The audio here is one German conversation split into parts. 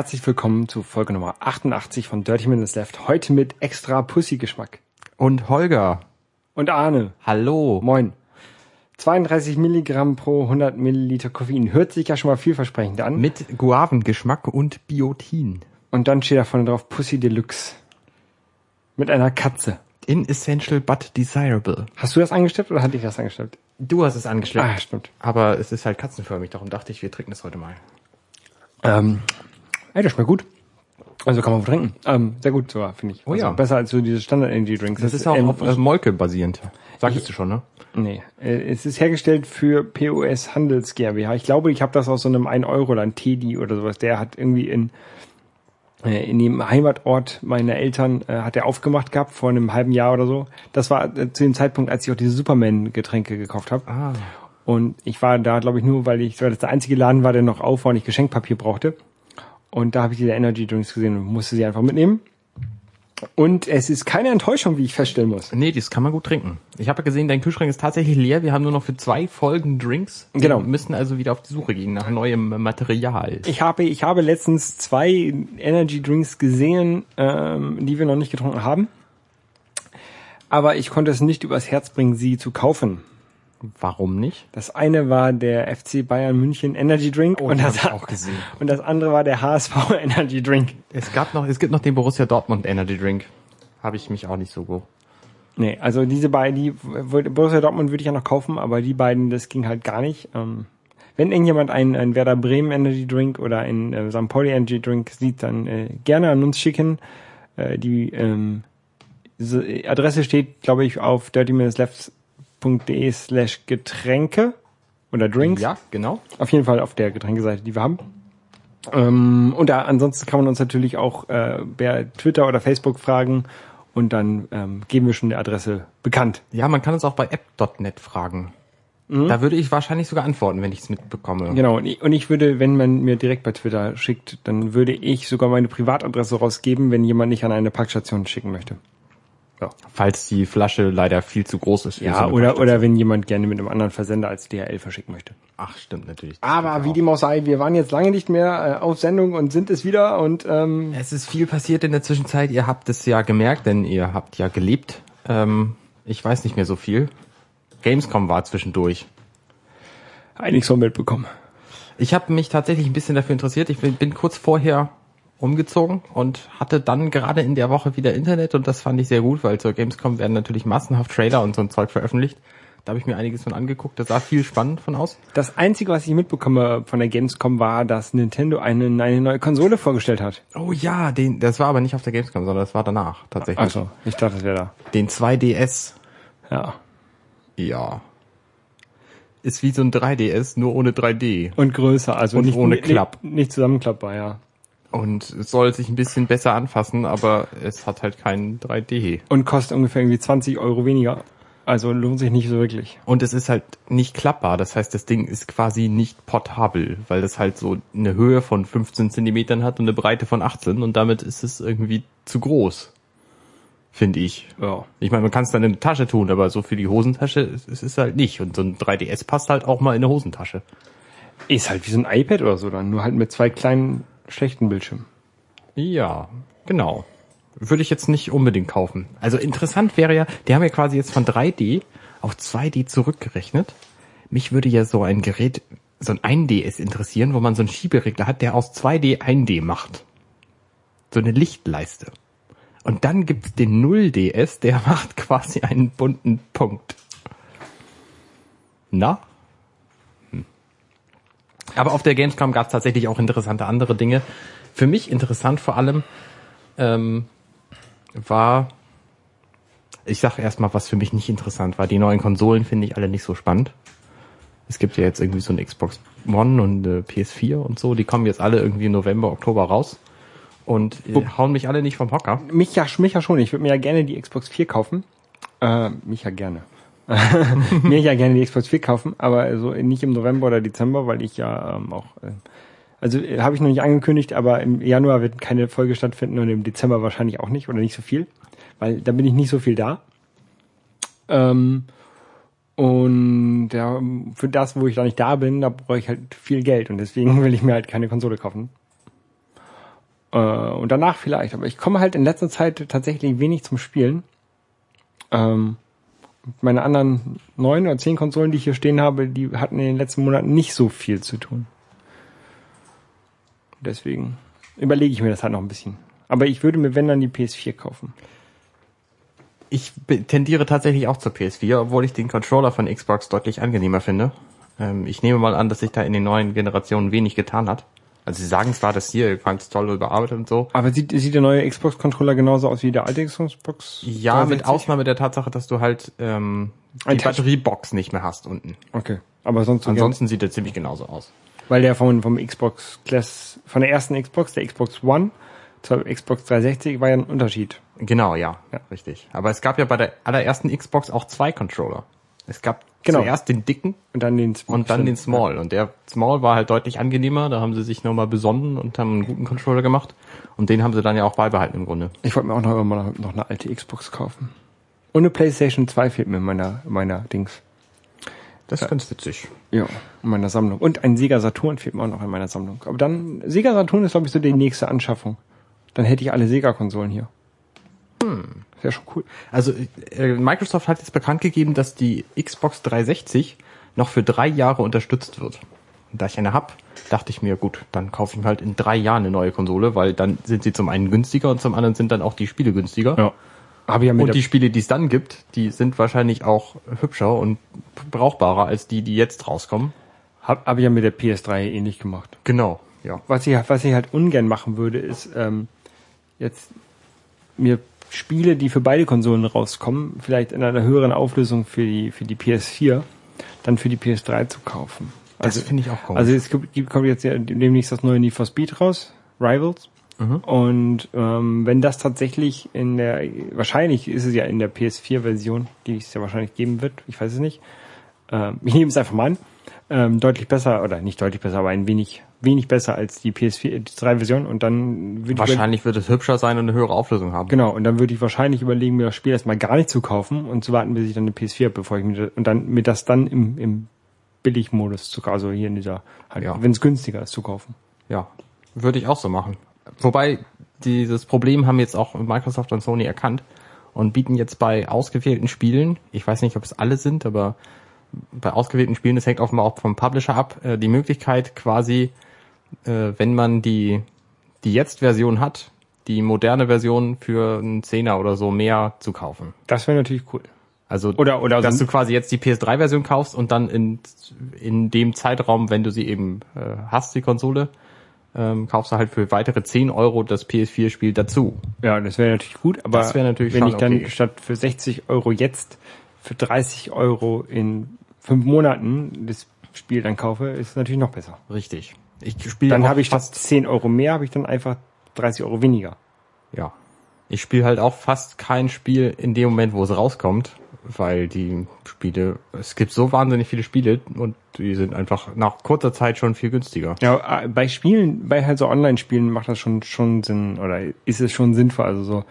30 Minutes Left. Herzlich willkommen zu Folge Nummer 88 von Dirty Minutes Left. Heute mit extra Pussy-Geschmack. Und Holger. Und Arne. Hallo. Moin. 32 Milligramm pro 100 Milliliter Koffein. Hört sich ja schon mal vielversprechend an. Mit Guavengeschmack und Biotin. Und dann steht da vorne drauf Pussy Deluxe. Mit einer Katze. Inessential but desirable. Hast du das angestellt oder hatte ich das angestellt? Du hast es angeschleppt. Ah, stimmt. Aber es ist halt katzenförmig, darum dachte ich, wir trinken das heute mal. Ähm, ey, das schmeckt gut. Also kann man trinken. Ähm, sehr gut sogar, finde ich. Oh also ja. Besser als so diese Standard-Energy-Drinks. Das ist auch auf äh, Molke basierend. Sagtest du schon, ne? Nee, äh, es ist hergestellt für POS Handels GmbH. Ich glaube, ich habe das aus so einem 1 Euro Land Teddy oder sowas. Der hat irgendwie in äh, in dem Heimatort meiner Eltern äh, hat er aufgemacht gehabt vor einem halben Jahr oder so. Das war äh, zu dem Zeitpunkt, als ich auch diese Superman Getränke gekauft habe. Ah. Und ich war da, glaube ich, nur, weil ich, weil das der einzige Laden war, der noch auf war und ich Geschenkpapier brauchte. Und da habe ich diese Energy Drinks gesehen und musste sie einfach mitnehmen. Und es ist keine Enttäuschung, wie ich feststellen muss. Nee, das kann man gut trinken. Ich habe ja gesehen, dein Kühlschrank ist tatsächlich leer. Wir haben nur noch für zwei Folgen Drinks. Wir Genau. müssen also wieder auf die Suche gehen nach neuem Material. Ich habe, ich habe letztens zwei Energy Drinks gesehen, ähm, die wir noch nicht getrunken haben. Aber ich konnte es nicht übers Herz bringen, sie zu kaufen. Warum nicht? Das eine war der FC Bayern München Energy Drink und, den das, hab ich auch gesehen. und das andere war der HSV Energy Drink. Es gab noch, es gibt noch den Borussia Dortmund Energy Drink. Habe ich mich auch nicht so go. Nee, also diese beiden, die Borussia Dortmund würde ich ja noch kaufen, aber die beiden, das ging halt gar nicht. Ähm, wenn irgendjemand einen, einen Werder Bremen Energy Drink oder einen äh, St. Pauli Energy Drink sieht, dann äh, gerne an uns schicken. Äh, die ähm, diese Adresse steht, glaube ich, auf dirtyminutesleft.de slash Getränke oder Drinks. Ja, genau. Auf jeden Fall auf der Getränkeseite, die wir haben. Ähm, und da, ansonsten kann man uns natürlich auch äh, per Twitter oder Facebook fragen und dann ähm, geben wir schon die Adresse bekannt. Ja, man kann uns auch bei app.net fragen. Da würde ich wahrscheinlich sogar antworten, wenn ich es mitbekomme. Genau, und ich, und ich würde, wenn man mir direkt bei Twitter schickt, dann würde ich sogar meine Privatadresse rausgeben, wenn jemand nicht an eine Parkstation schicken möchte. Falls die Flasche leider viel zu groß ist. Ja, so oder, oder wenn jemand gerne mit einem anderen Versender als DHL verschicken möchte. Ach, stimmt natürlich. Aber wie dem auch sei, wir waren jetzt lange nicht mehr äh, auf Sendung und sind es wieder und ähm, Es ist viel passiert in der Zwischenzeit. Ihr habt es ja gemerkt, denn ihr habt ja gelebt. Ähm, ich weiß nicht mehr so viel. Gamescom war zwischendurch. einiges von mitbekommen. Ich habe mich tatsächlich ein bisschen dafür interessiert. Ich bin, bin kurz vorher umgezogen und hatte dann gerade in der Woche wieder Internet und das fand ich sehr gut, weil zur Gamescom werden natürlich massenhaft Trailer und so ein Zeug veröffentlicht. Da habe ich mir einiges von angeguckt. Das sah viel spannend von aus. Das Einzige, was ich mitbekomme von der Gamescom, war, dass Nintendo eine, eine neue Konsole vorgestellt hat. Oh ja, den, das war aber nicht auf der Gamescom, sondern das war danach tatsächlich. Also, ich dachte, das wäre da. Den 2DS. Ja. Ja. Ist wie so ein 3DS, nur ohne 3D. Und größer, also Und nicht ohne nicht- Klapp. Nicht zusammenklappbar, ja. Und es soll sich ein bisschen besser anfassen, aber es hat halt kein 3D. Und kostet ungefähr irgendwie 20 Euro weniger. Also lohnt sich nicht so wirklich. Und es ist halt nicht klappbar. Das heißt, das Ding ist quasi nicht portabel, weil das halt so eine Höhe von 15 Zentimetern hat und eine Breite von 18 und damit ist es irgendwie zu groß. Finde ich. Ja. Ich meine, man kann es dann in eine Tasche tun, aber so für die Hosentasche ist ist es halt nicht. Und so ein 3DS passt halt auch mal in eine Hosentasche. Ist halt wie so ein iPad oder so dann, nur halt mit zwei kleinen schlechten Bildschirmen. Ja, genau. Würde ich jetzt nicht unbedingt kaufen. Also interessant wäre ja, die haben ja quasi jetzt von 3D auf 2D zurückgerechnet. Mich würde ja so ein Gerät, so ein 1DS interessieren, wo man so einen Schieberegler hat, der aus 2D 1D macht. So eine Lichtleiste. Und dann gibt's den 0DS, der macht quasi einen bunten Punkt. Na? Aber auf der Gamescom gab's tatsächlich auch interessante andere Dinge. Für mich interessant vor allem ähm, war, ich sag erstmal, was für mich nicht interessant war. Die neuen Konsolen finde ich alle nicht so spannend. Es gibt ja jetzt irgendwie so eine Xbox One und eine PS4 und so. Die kommen jetzt alle irgendwie im November, Oktober raus und äh, hauen mich alle nicht vom Hocker. Mich ja, mich ja schon. Ich würde mir ja gerne die Xbox 4 kaufen. Äh, mich ja gerne. mir ja gerne die Xbox 4 kaufen, aber also nicht im November oder Dezember, weil ich ja ähm, auch, äh, also äh, habe ich noch nicht angekündigt, aber im Januar wird keine Folge stattfinden und im Dezember wahrscheinlich auch nicht oder nicht so viel, weil da bin ich nicht so viel da. Ähm, Und ja, für das, wo ich da nicht da bin, da brauche ich halt viel Geld und deswegen will ich mir halt keine Konsole kaufen. Äh, und danach vielleicht, aber ich komme halt in letzter Zeit tatsächlich wenig zum Spielen. Ähm, meine anderen neun oder zehn Konsolen, die ich hier stehen habe, die hatten in den letzten Monaten nicht so viel zu tun. Deswegen überlege ich mir das halt noch ein bisschen. Aber ich würde mir, wenn dann, die PS4 kaufen. Ich tendiere tatsächlich auch zur PS4, obwohl ich den Controller von Xbox deutlich angenehmer finde. Ähm, ich nehme mal an, dass sich da in den neuen Generationen wenig getan hat. Also sie sagen zwar, dass hier ganz toll überarbeitet und so. Aber sieht, sieht der neue Xbox-Controller genauso aus wie der alte Xbox? Ja, mit 360? Ausnahme der Tatsache, dass du halt ähm, die Batteriebox nicht mehr hast unten. Okay. Aber sonst so Ansonsten sieht er ziemlich genauso aus. weil der vom, vom Xbox Class, von der ersten Xbox, der Xbox One zur Xbox 360 war ja ein Unterschied. Genau, ja, Ja. richtig. Aber es gab ja bei der allerersten Xbox auch zwei Controller. Es gab Genau. zuerst den dicken Und dann den und dann den Small. Und der Small war halt deutlich angenehmer. Da haben sie sich nochmal besonnen und haben einen guten Controller gemacht. Und den haben sie dann ja auch beibehalten im Grunde. Ich wollte mir auch noch immer noch eine alte Xbox kaufen. Und eine PlayStation 2 fehlt mir in meiner, in meiner Dings. Das ist ganz witzig. Ja, in meiner Sammlung. Und ein Sega Saturn fehlt mir auch noch in meiner Sammlung. Aber dann, Sega Saturn ist, glaube ich, so die nächste Anschaffung. Dann hätte ich alle Sega-Konsolen hier. Hm. Wäre schon cool. Also äh, Microsoft hat jetzt bekannt gegeben, dass die Xbox 360 noch für drei Jahre unterstützt wird. Und da ich eine hab, dachte ich mir, gut, dann kaufe ich mir halt in drei Jahren eine neue Konsole, weil dann sind sie zum einen günstiger und zum anderen sind dann auch die Spiele günstiger. Ja. Habe ich ja mit Und die Spiele, die es dann gibt, die sind wahrscheinlich auch hübscher und brauchbarer als die, die jetzt rauskommen. hab, hab ich ja mit der PS3 ähnlich gemacht. Genau, ja. Was ich, was ich halt ungern machen würde, ist ähm, jetzt mir Spiele, die für beide Konsolen rauskommen, vielleicht in einer höheren Auflösung für die für die PS4, dann für die PS3 zu kaufen. Das finde ich auch komisch. Also es gibt, gibt- kommt jetzt ja demnächst das neue Need for Speed raus, Rivals. Mhm. Und ähm, wenn das tatsächlich in der, wahrscheinlich ist es ja in der PS4-Version, die es ja wahrscheinlich geben wird, ich weiß es nicht. Ähm, ich nehme es einfach mal an. Ähm, deutlich besser, oder nicht deutlich besser, aber ein wenig, wenig besser als die PS4, die 3-Version. Und dann würde ich Wahrscheinlich wird es hübscher sein und eine höhere Auflösung haben. Genau, und dann würde ich wahrscheinlich überlegen, mir das Spiel erstmal gar nicht zu kaufen und zu warten, bis ich dann eine PS4 habe, bevor ich mir das, und dann mir das dann im, im Billigmodus zu kaufen, also hier in dieser, halt, Ja. wenn es günstiger ist, zu kaufen. Ja, würde ich auch so machen. Wobei dieses Problem haben jetzt auch Microsoft und Sony erkannt und bieten jetzt bei ausgewählten Spielen, ich weiß nicht, ob es alle sind, aber bei ausgewählten Spielen, das hängt offenbar auch vom Publisher ab, äh, die Möglichkeit quasi, äh, wenn man die die Jetzt-Version hat, die moderne Version für einen Zehner oder so mehr zu kaufen. Das wäre natürlich cool. Also Oder- oder dass so- du quasi jetzt die PS3-Version kaufst und dann in, in dem Zeitraum, wenn du sie eben äh, hast, die Konsole, ähm, kaufst du halt für weitere 10 Euro das PS4-Spiel dazu. Ja, das wäre natürlich gut, aber Das natürlich wenn ich dann okay. statt für 60 Euro jetzt für 30 Euro in fünf Monaten das Spiel dann kaufe, ist natürlich noch besser. Richtig. Ich spiele Dann habe ich fast, 10 Euro mehr, habe ich dann einfach 30 Euro weniger. ja. Ich spiele halt auch fast kein Spiel in dem Moment, wo es rauskommt, weil die Spiele, es gibt so wahnsinnig viele Spiele und die sind einfach nach kurzer Zeit schon viel günstiger. Ja, äh, bei Spielen, bei halt so Online-Spielen macht das schon schon Sinn oder ist es schon sinnvoll. Also so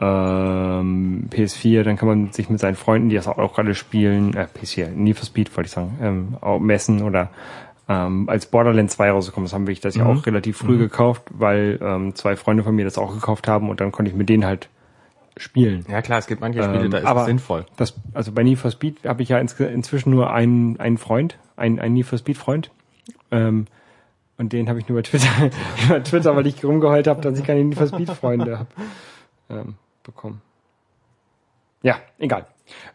ähm, PS4, dann kann man sich mit seinen Freunden, die das auch gerade spielen, äh, PS4, Need for Speed wollte ich sagen, ähm, auch messen oder ähm, als Borderlands 2 rausgekommen ist, haben wir das ja auch relativ früh gekauft, weil ähm, zwei Freunde von mir das auch gekauft haben und dann konnte ich mit denen halt spielen. Ja klar, es gibt manche Spiele, Ähm, da ist aber es sinnvoll. Das, also bei Need for Speed habe ich ja ins, inzwischen nur einen, einen Freund, einen, einen Need for Speed Freund. Ähm, und den habe ich nur über Twitter, über Twitter, weil ich rumgeheult habe, dass ich keine Need for Speed Freunde habe, ähm, bekommen. Ja, egal.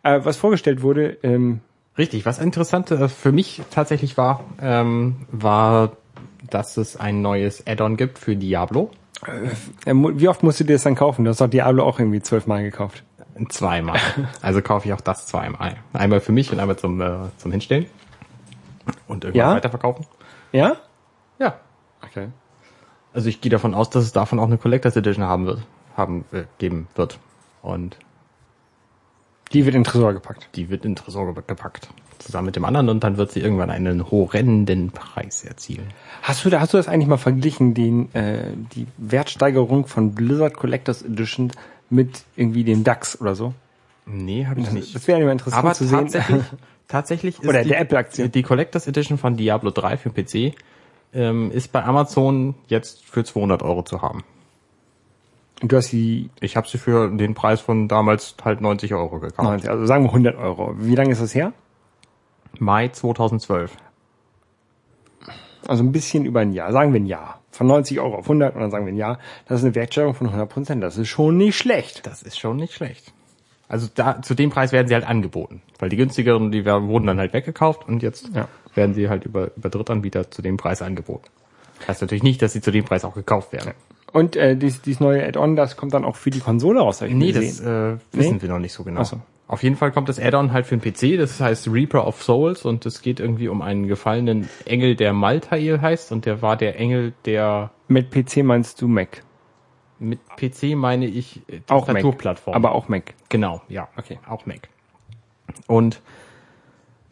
Äh, was vorgestellt wurde, ähm, Richtig, was interessant äh, für mich tatsächlich war, ähm, war, dass es ein neues Add-on gibt für Diablo. äh, mu- wie oft musst du dir das dann kaufen? Du hast doch Diablo auch irgendwie zwölfmal gekauft. Zweimal. Also kaufe ich auch das zweimal. Einmal für mich und einmal zum, äh, zum Hinstellen. Und irgendwann Ja? weiterverkaufen. Ja? Ja. Okay. Also ich gehe davon aus, dass es davon auch eine Collectors Edition haben wird, haben, äh, geben wird. Und Die wird in den Tresor gepackt. die wird in den Tresor ge- gepackt. Zusammen mit dem anderen und dann wird sie irgendwann einen horrenden Preis erzielen. Hast du, da- hast du das eigentlich mal verglichen, den, äh, die Wertsteigerung von Blizzard Collectors Edition mit irgendwie dem DAX oder so? Nee, habe ich nicht. Das wäre immer interessant Aber zu sehen. tatsächlich, tatsächlich ist Oder die, der Apple-Aktie. die Collectors Edition von Diablo 3 für PC ähm, ist bei Amazon jetzt für 200 Euro zu haben. Du hast die, Ich habe sie für den Preis von damals halt 90 Euro gekauft. 90, also sagen wir 100 Euro. Wie lange ist das her? Mai 2012. Also ein bisschen über ein Jahr. Sagen wir ein Jahr. Von 90 Euro auf 100 und dann sagen wir ein Jahr. Das ist eine Wertsteigerung von 100 Prozent. Das ist schon nicht schlecht. Das ist schon nicht schlecht. Also da zu dem Preis werden sie halt angeboten, weil die günstigeren, die werden- wurden dann halt weggekauft und jetzt Ja. werden sie halt über, über Drittanbieter zu dem Preis angeboten. Heißt natürlich nicht, dass sie zu dem Preis auch gekauft werden. Und äh, dies, dies neue Add-on, das kommt dann auch für die Konsole raus. hab ich Nee, das äh, wissen Nee? wir noch nicht so genau. Ach so. Auf jeden Fall kommt das Add-on halt für den PC, das heißt Reaper of Souls und es geht irgendwie um einen gefallenen Engel, der Maltael heißt und der war der Engel, der Mit PC meinst du Mac? mit PC meine ich äh. Tastaturplattform. Aber auch Mac. Genau, ja. Okay. Auch Mac. Und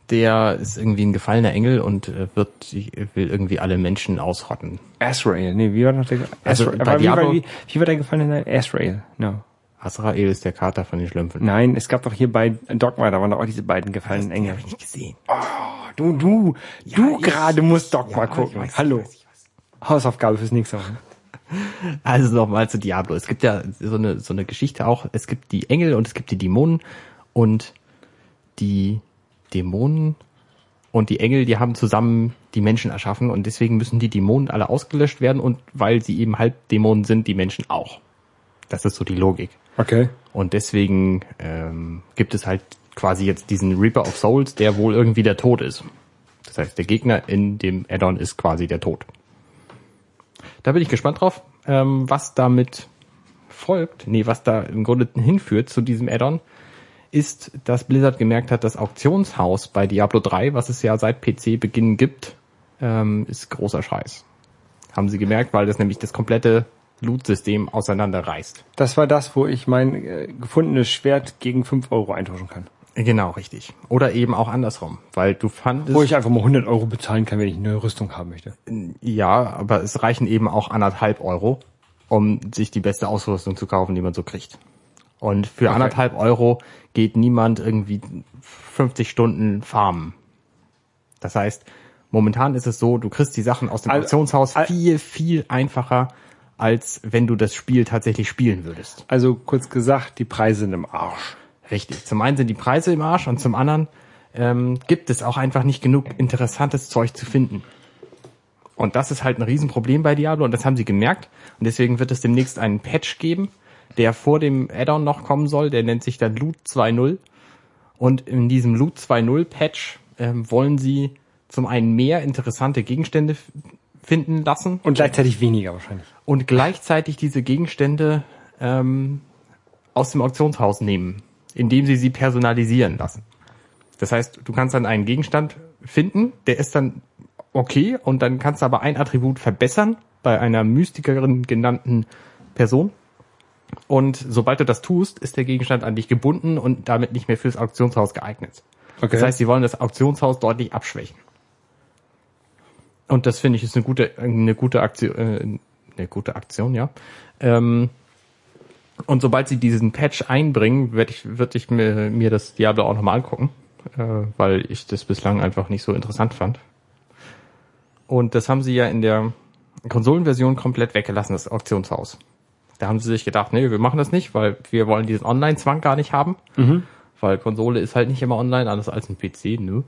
der ist irgendwie ein gefallener Engel und äh, wird will irgendwie alle Menschen ausrotten. Asrael. Nee, wie war noch der? Also Asrael. Aber wie, war, wie, wie war der gefallene Asrael? No. Azrael ist der Kater von den Schlümpfen. Nein, es gab doch hier bei Dogma, da waren doch auch diese beiden gefallenen Engel. Hab ich nicht gesehen. Du, du, du ich- gerade musst Dogma Ja, gucken. weiß, ich Hallo. weiß, ich weiß. Hausaufgabe fürs nächste Mal. Also nochmal zu Diablo. Es gibt ja so eine, so eine Geschichte auch. Es gibt die Engel und es gibt die Dämonen und die Dämonen und die Engel, die haben zusammen die Menschen erschaffen und deswegen müssen die Dämonen alle ausgelöscht werden und weil sie eben halb Dämonen sind, die Menschen auch. Das ist so die Logik. Okay. Und deswegen ähm, gibt es halt quasi jetzt diesen Reaper of Souls, der wohl irgendwie der Tod ist. Das heißt, der Gegner in dem Addon ist quasi der Tod. Da bin ich gespannt drauf, ähm, was damit folgt, nee, was da im Grunde hinführt zu diesem Addon, ist, dass Blizzard gemerkt hat, das Auktionshaus bei Diablo 3, was es ja seit PC-Beginn gibt, ähm, ist großer Scheiß. Haben sie gemerkt, weil das nämlich das komplette Loot-System auseinanderreißt. Das war das, wo ich mein äh, gefundenes Schwert gegen 5 Euro eintauschen kann. Genau, richtig. Oder eben auch andersrum, weil du fandest, Wo ich einfach mal 100 Euro bezahlen kann, wenn ich eine Rüstung haben möchte. ja, aber es reichen eben auch anderthalb Euro, um sich die beste Ausrüstung zu kaufen, die man so kriegt. Und für anderthalb Euro geht niemand irgendwie 50 Stunden farmen. Das heißt, momentan ist es so, du kriegst die Sachen aus dem Al- Auktionshaus viel, viel einfacher, als wenn du das Spiel tatsächlich spielen würdest. Also kurz gesagt, die Preise sind im Arsch. Richtig. Zum einen sind die Preise im Arsch und zum anderen ähm, gibt es auch einfach nicht genug interessantes Zeug zu finden. Und das ist halt ein Riesenproblem bei Diablo und das haben sie gemerkt. Und deswegen wird es demnächst einen Patch geben, der vor dem Add-on noch kommen soll. Der nennt sich dann Loot 2.0. Und in diesem Loot 2.0 Patch ähm, wollen sie zum einen mehr interessante Gegenstände finden lassen Und gleichzeitig weniger wahrscheinlich. und gleichzeitig diese Gegenstände ähm, aus dem Auktionshaus nehmen, indem sie sie personalisieren lassen. Das heißt, du kannst dann einen Gegenstand finden, der ist dann okay und dann kannst du aber ein Attribut verbessern bei einer Mystikerin genannten Person. Und sobald du das tust, ist der Gegenstand an dich gebunden und damit nicht mehr fürs Auktionshaus geeignet. Okay. Das heißt, sie wollen das Auktionshaus deutlich abschwächen. Und das finde ich ist eine gute, eine gute Aktion, äh, eine gute Aktion, ja. Ähm, und sobald sie diesen Patch einbringen, werde ich, würde ich mir, mir das Diablo auch nochmal angucken, äh, weil ich das bislang einfach nicht so interessant fand. Und das haben sie ja in der Konsolenversion komplett weggelassen, das Auktionshaus. Da haben sie sich gedacht, nee, wir machen das nicht, weil wir wollen diesen Online-Zwang gar nicht haben. Weil Konsole ist halt nicht immer online, anders als ein PC, nö.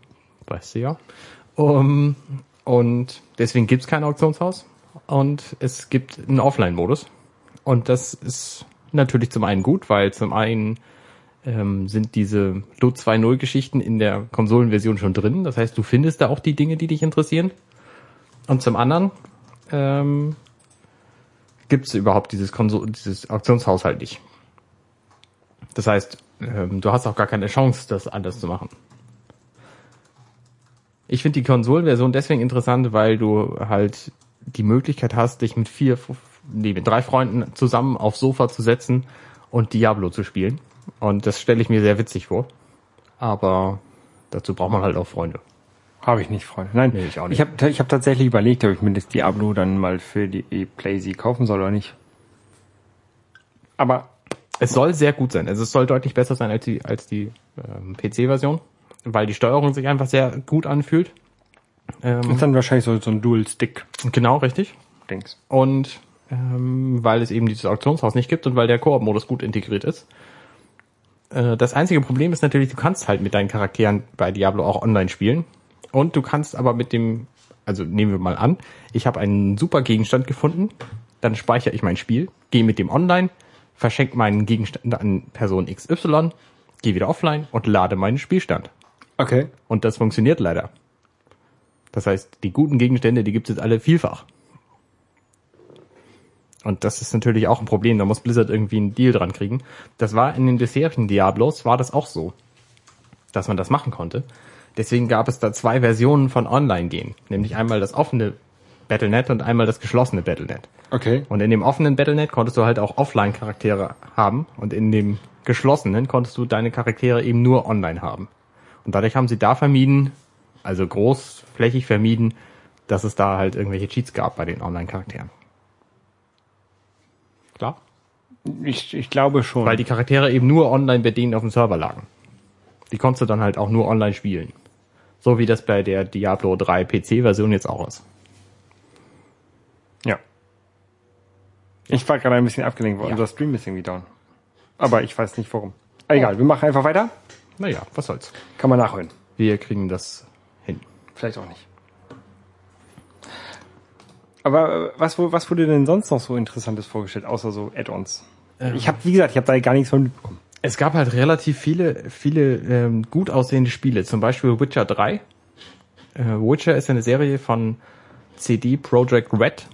Weißt du ja. Um, und deswegen gibt's kein Auktionshaus. Und es gibt einen Offline-Modus. Und das ist natürlich zum einen gut, weil zum einen ähm, sind diese Loot 2.0 Geschichten in der Konsolenversion schon drin. Das heißt, du findest da auch die Dinge, die dich interessieren. Und zum anderen ähm, gibt es überhaupt dieses, Konso dieses Auktionshaus halt nicht. Das heißt, ähm, du hast auch gar keine Chance, das anders zu machen. Ich finde die Konsolenversion deswegen interessant, weil du halt die Möglichkeit hast, dich mit vier, nee, mit drei Freunden zusammen aufs Sofa zu setzen und Diablo zu spielen. Und das stelle ich mir sehr witzig vor. Aber dazu braucht man halt auch Freunde. Habe ich nicht, Freunde. Nein, Nee, ich auch nicht. ich habe ich hab tatsächlich überlegt, ob ich mir das Diablo dann mal für die PlayZ kaufen soll oder nicht. Aber Es soll sehr gut sein. Also es soll deutlich besser sein als die, als die ähm, PC-Version. weil die Steuerung sich einfach sehr gut anfühlt. Ähm, Ist dann wahrscheinlich so, so ein Dual-Stick-Dings. genau, richtig. Und ähm, weil es eben dieses Auktionshaus nicht gibt und weil der Koop-Modus gut integriert ist. Äh, das einzige Problem ist natürlich, du kannst halt mit deinen Charakteren bei Diablo auch online spielen. Und du kannst aber mit dem, also nehmen wir mal an, ich habe einen super Gegenstand gefunden, dann speichere ich mein Spiel, gehe mit dem online, verschenke meinen Gegenstand an Person XY, gehe wieder offline und lade meinen Spielstand. Okay. Und das funktioniert leider. Das heißt, die guten Gegenstände, die gibt es jetzt alle vielfach. Und das ist natürlich auch ein Problem, da muss Blizzard irgendwie einen Deal dran kriegen. Das war in den bisherigen Diablos, war das auch so, dass man das machen konnte. Deswegen gab es da zwei Versionen von Online-Gehen. Nämlich einmal das offene Battlenet und einmal das geschlossene Battlenet. Okay. Und in dem offenen Battlenet konntest du halt auch Offline-Charaktere haben und in dem geschlossenen konntest du deine Charaktere eben nur online haben. Und dadurch haben sie da vermieden, also großflächig vermieden, dass es da halt irgendwelche Cheats gab bei den Online-Charakteren. Klar? Ich, ich glaube schon. Weil die Charaktere eben nur online bei denen auf dem Server lagen. Die konntest du dann halt auch nur online spielen. So wie das bei der Diablo 3 PC-Version jetzt auch ist. ja. Ich war gerade ein bisschen abgelenkt, weil Ja. unser Stream ist irgendwie down. Aber ich weiß nicht warum. Egal, wir machen einfach weiter. Naja, was soll's. Kann man nachhören. Wir kriegen das hin. Vielleicht auch nicht. Aber äh, was, was wurde denn sonst noch so Interessantes vorgestellt, außer so Add-ons? Ich habe, wie gesagt, ich habe da gar nichts von mitbekommen. Es gab halt relativ viele, viele ähm, gut aussehende Spiele. Zum Beispiel Witcher 3. Äh, Witcher ist eine Serie von CD Projekt Red.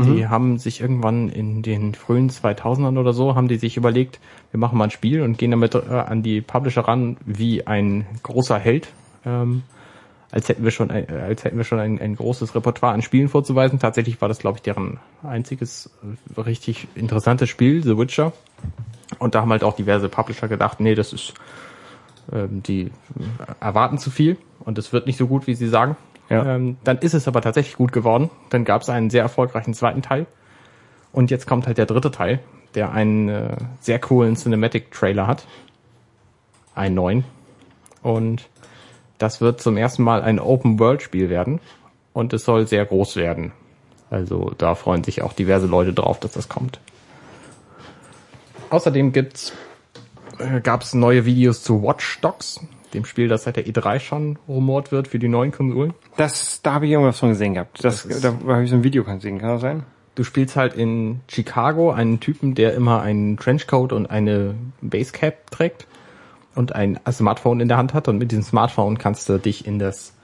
Die haben sich irgendwann in den frühen 2000ern oder so, haben die sich überlegt, wir machen mal ein Spiel und gehen damit äh, an die Publisher ran wie ein großer Held. Ähm, als hätten wir schon ein, äh, als hätten wir schon ein, ein großes Repertoire an Spielen vorzuweisen. Tatsächlich war das, glaube ich, deren einziges äh, richtig interessantes Spiel, The Witcher. Und da haben halt auch diverse Publisher gedacht, nee, das ist, ähm, die erwarten zu viel und es wird nicht so gut, wie sie sagen. Ja. Ähm, dann ist es aber tatsächlich gut geworden. Dann gab es einen sehr erfolgreichen zweiten Teil. Und jetzt kommt halt der dritte Teil, der einen äh, sehr coolen Cinematic-Trailer hat. Einen neuen. Und das wird zum ersten Mal ein Open-World-Spiel werden. Und es soll sehr groß werden. Also da freuen sich auch diverse Leute drauf, dass das kommt. Außerdem gibt's, äh, gab es neue Videos zu Watch Dogs, dem Spiel, das seit der E3 schon rumort wird für die neuen Konsolen. Das, da habe ich irgendwas von gesehen gehabt. Das, Das da habe ich so ein Video gesehen, kann das sein? Du spielst halt in Chicago einen Typen, der immer einen Trenchcoat und eine Basecap trägt und ein Smartphone in der Hand hat und mit diesem Smartphone kannst du dich in das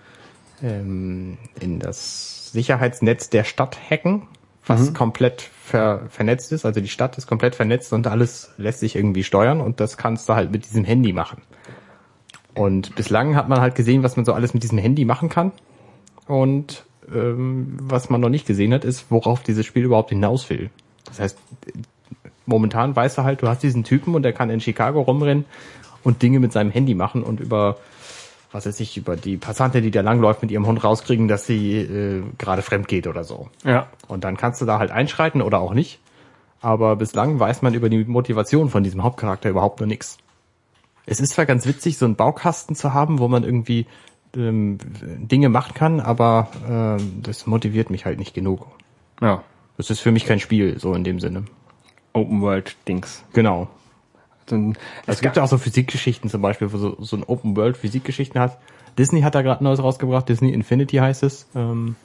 ähm, in das Sicherheitsnetz der Stadt hacken, was komplett ver vernetzt ist. Also die Stadt ist komplett vernetzt und alles lässt sich irgendwie steuern und das kannst du halt mit diesem Handy machen. Und bislang hat man halt gesehen, was man so alles mit diesem Handy machen kann. Und ähm, was man noch nicht gesehen hat, ist, worauf dieses Spiel überhaupt hinaus will. Das heißt, momentan weißt du halt, du hast diesen Typen und der kann in Chicago rumrennen und Dinge mit seinem Handy machen und über, was weiß ich, über die Passante, die da langläuft, mit ihrem Hund rauskriegen, dass sie äh, gerade fremd geht oder so. Ja. Und dann kannst du da halt einschreiten oder auch nicht. Aber bislang weiß man über die Motivation von diesem Hauptcharakter überhaupt noch nichts. Es ist zwar ganz witzig, so einen Baukasten zu haben, wo man irgendwie ähm, Dinge machen kann, aber ähm, das motiviert mich halt nicht genug. Ja. Das ist für mich kein Spiel, so in dem Sinne. Open World Dings. Genau. So ein, Es gibt ja auch so Physikgeschichten zum Beispiel, wo so, so ein Open World Physikgeschichten hat. Disney hat da gerade Neues rausgebracht, Disney Infinity heißt es, ähm,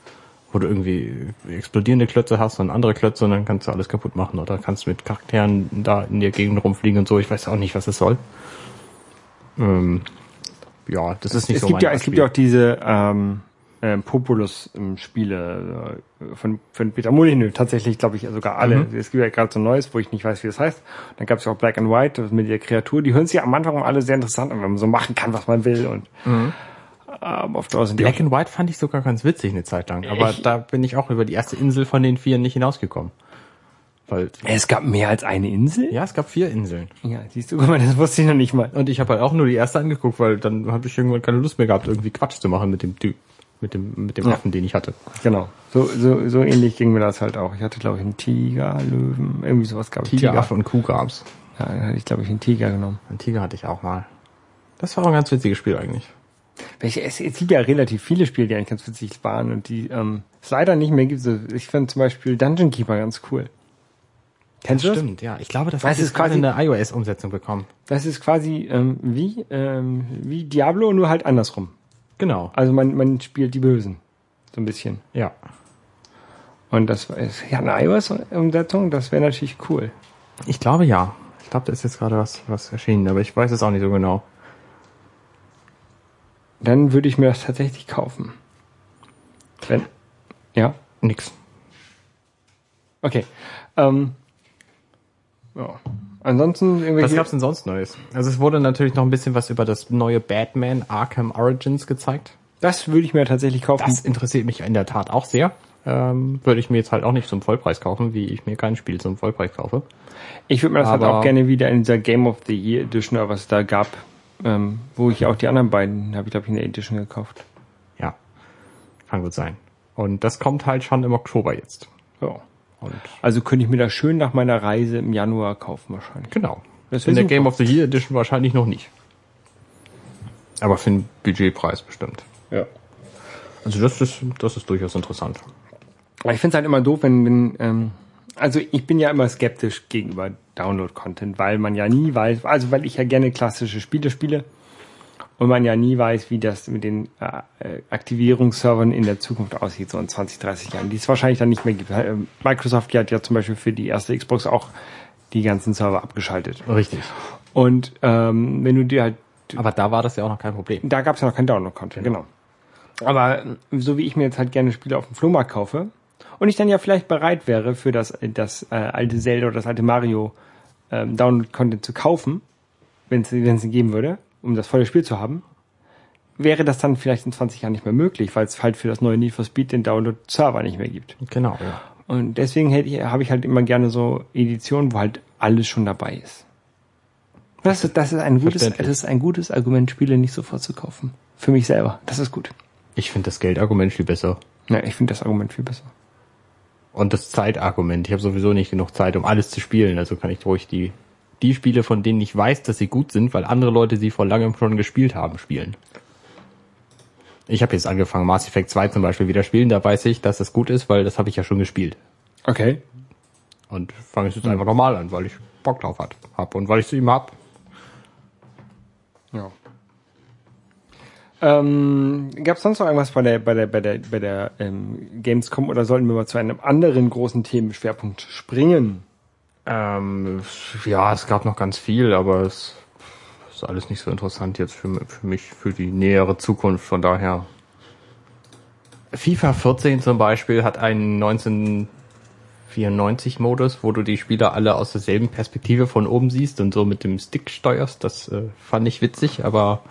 wo du irgendwie explodierende Klötze hast und andere Klötze und dann kannst du alles kaputt machen oder kannst mit Charakteren da in der Gegend rumfliegen und so. Ich weiß auch nicht, was das soll. Ähm, ja, das ist nicht es so gibt ja, es gibt ja auch diese ähm, äh, Populus-Spiele äh, von, von Peter Molyneux, tatsächlich glaube ich sogar alle. Mhm. Es gibt ja gerade so ein neues, wo ich nicht weiß, wie das heißt. Dann gab es ja auch Black and White mit der Kreatur. Die hören sich am Anfang alle sehr interessant an, wenn man so machen kann, was man will. Und ähm, auf Dauer sind Mhm. Black and White fand ich sogar ganz witzig eine Zeit lang, aber Ich- da bin ich auch über die erste Insel von den vier nicht hinausgekommen. Weil, Es gab mehr als eine Insel? ja, es gab vier Inseln. Ja, siehst du, das wusste ich noch nicht mal. Und ich habe halt auch nur die erste angeguckt, weil dann habe ich irgendwann keine Lust mehr gehabt, irgendwie Quatsch zu machen mit dem Typ, mit dem mit dem Ja. Affen, den ich hatte. Genau. So, so, so ähnlich ging mir das halt auch. Ich hatte, glaube ich, einen Tiger, Löwen, irgendwie sowas gab es. Tigeraffe und Kuh gab's. Ja, dann hatte ich, glaube ich, einen Tiger genommen. Ein Tiger hatte ich auch mal. Das war auch ein ganz witziges Spiel eigentlich. Welche, es, es gibt ja relativ viele Spiele, die eigentlich ganz witzig waren und die ähm, es leider nicht mehr gibt. So, Ich fand zum Beispiel Dungeon Keeper ganz cool. Kennst du das? Stimmt, ja. Ich glaube, das Was hat ist quasi- eine iOS-Umsetzung bekommen. Das ist quasi ähm, wie, ähm, wie Diablo, nur halt andersrum. Genau. Also man, man spielt die Bösen. So ein bisschen. Ja. Und das ist ja eine iOS-Umsetzung, das wäre natürlich cool. Ich glaube ja. Ich glaube, da ist jetzt gerade was, was erschienen, aber ich weiß es auch nicht so genau. Dann würde ich mir das tatsächlich kaufen. Wenn, ja, Nix. okay. Ähm, ja. Ansonsten Was irgendwelche. gab's denn sonst Neues? Also es wurde natürlich noch ein bisschen was über das neue Batman Arkham Origins gezeigt. Das würde ich mir tatsächlich kaufen. Das interessiert mich in der Tat auch sehr. Ähm, würde ich mir jetzt halt auch nicht zum Vollpreis kaufen, wie ich mir kein Spiel zum Vollpreis kaufe. Ich würde mir das halt Aber- auch gerne wieder in dieser Game of the Year Edition oder was es da gab, ähm, wo ich auch die anderen beiden habe ich glaube ich in der Edition gekauft. Ja, kann gut sein. Und das kommt halt schon im Oktober jetzt. Ja. Und Also könnte ich mir das schön nach meiner Reise im Januar kaufen wahrscheinlich. genau. Das in der super. Game of the Year Edition wahrscheinlich noch nicht. Aber für den Budgetpreis bestimmt. Ja. Also das ist, das ist durchaus interessant. Aber ich finde es halt immer doof, wenn, wenn ähm, also ich bin ja immer skeptisch gegenüber Download-Content, weil man ja nie weiß, also weil ich ja gerne klassische Spiele spiele und man ja nie weiß, wie das mit den äh, äh, Aktivierungsservern in der Zukunft aussieht, so in 20, 30 Jahren, die es wahrscheinlich dann nicht mehr gibt. Äh, Microsoft hat ja zum Beispiel für die erste Xbox auch die ganzen Server abgeschaltet. Richtig. Und ähm, wenn du dir halt Aber da war das ja auch noch kein Problem. da gab es ja noch kein Download-Content, genau. Aber äh, so wie ich mir jetzt halt gerne Spiele auf dem Flohmarkt kaufe und ich dann ja vielleicht bereit wäre, für das, das äh, alte Zelda oder das alte Mario ähm, Download-Content zu kaufen, wenn es wenn es ihn geben würde, um das volle Spiel zu haben, wäre das dann vielleicht in 20 Jahren nicht mehr möglich, weil es halt für das neue Need for Speed den Download-Server nicht mehr gibt. Genau, ja. Und deswegen hätte ich, habe ich halt immer gerne so Editionen, wo halt alles schon dabei ist. Das ist, das ist ein gutes, das ist ein gutes Argument, Spiele nicht sofort zu kaufen. Für mich selber. Das ist gut. Ich finde das Geldargument viel besser. Ja, ich finde das Argument viel besser. Und das Zeitargument. Ich habe sowieso nicht genug Zeit, um alles zu spielen. Also kann ich ruhig die, die Spiele, von denen ich weiß, dass sie gut sind, weil andere Leute sie vor langem schon gespielt haben, spielen. Ich habe jetzt angefangen, Mass Effect 2 zum Beispiel wieder spielen. Da weiß ich, dass es gut ist, weil das habe ich ja schon gespielt. Okay. Und fange es jetzt einfach normal an, weil ich Bock drauf hat, hab und weil ich es eben hab. Ja. Ähm, Gab es sonst noch irgendwas bei der, bei der, bei der, bei der ähm, Gamescom oder sollten wir mal zu einem anderen großen Themenschwerpunkt springen? Ähm, ja, es gab noch ganz viel, aber es ist alles nicht so interessant jetzt für, für mich, für die nähere Zukunft. Von daher. FIFA 14 zum Beispiel hat einen 1994-Modus, wo du die Spieler alle aus derselben Perspektive von oben siehst und so mit dem Stick steuerst. Das äh, fand ich witzig, aber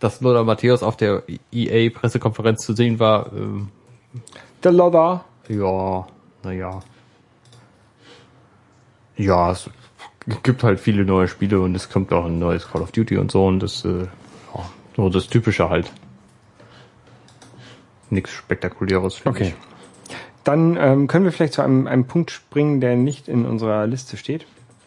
dass Lothar Matthäus auf der EA-Pressekonferenz zu sehen war, ähm, The Lother. ja, naja. Ja, es gibt halt viele neue Spiele und es kommt auch ein neues Call of Duty und so und das, äh, ja, so das Typische halt. Nichts Spektakuläres, Okay. Dann ähm, können wir vielleicht zu einem, einem Punkt springen, der nicht in unserer Liste steht.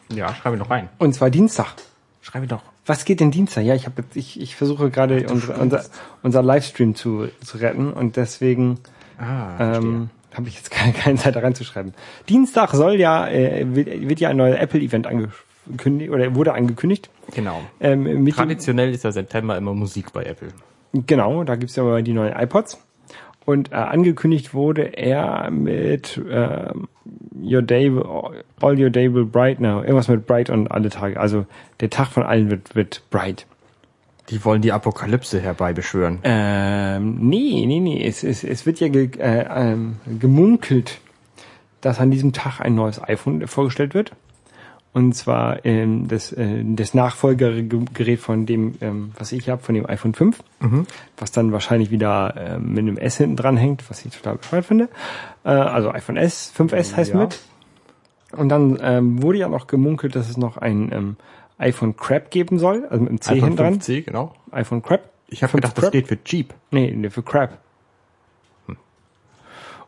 ich. Ja, schreibe ich noch rein. Und zwar Dienstag. Schreibe ich doch. Was geht denn Dienstag? Ja, ich habe ich, ich versuche gerade unsere, unser, unser Livestream zu, zu retten und deswegen Ah, ähm, habe ich jetzt keine, keine Zeit da reinzuschreiben. Dienstag soll ja äh, wird, ja ein neues Apple Event angekündigt oder wurde angekündigt. genau. Ähm, Traditionell ist ja September immer Musik bei Apple. genau, da gibt's ja mal die neuen iPods und äh, angekündigt wurde er mit ähm, Your Day, will- All Your Day will bright now, irgendwas mit bright und alle Tage. Also der Tag von allen wird wird bright. Die wollen die Apokalypse herbeibeschwören. Ähm, nee, nee, nee. Es, es, es wird ja ge, äh, ähm, gemunkelt, dass an diesem Tag ein neues iPhone vorgestellt wird. Und zwar ähm, das, äh, das Nachfolgergerät von dem, ähm, was ich habe, von dem iPhone 5. Was dann wahrscheinlich wieder ähm, mit einem S hinten dran hängt, was ich total bescheuert finde. Äh, also iPhone S, 5S heißt Ja. mit. Und dann ähm, wurde ja noch gemunkelt, dass es noch ein ähm, iPhone Crab geben soll, also mit einem C iPhone hinten dran. 5C, genau. iPhone Crab. Ich habe 5 gedacht, das Crab. steht für Jeep. Nee, nee, für Crab.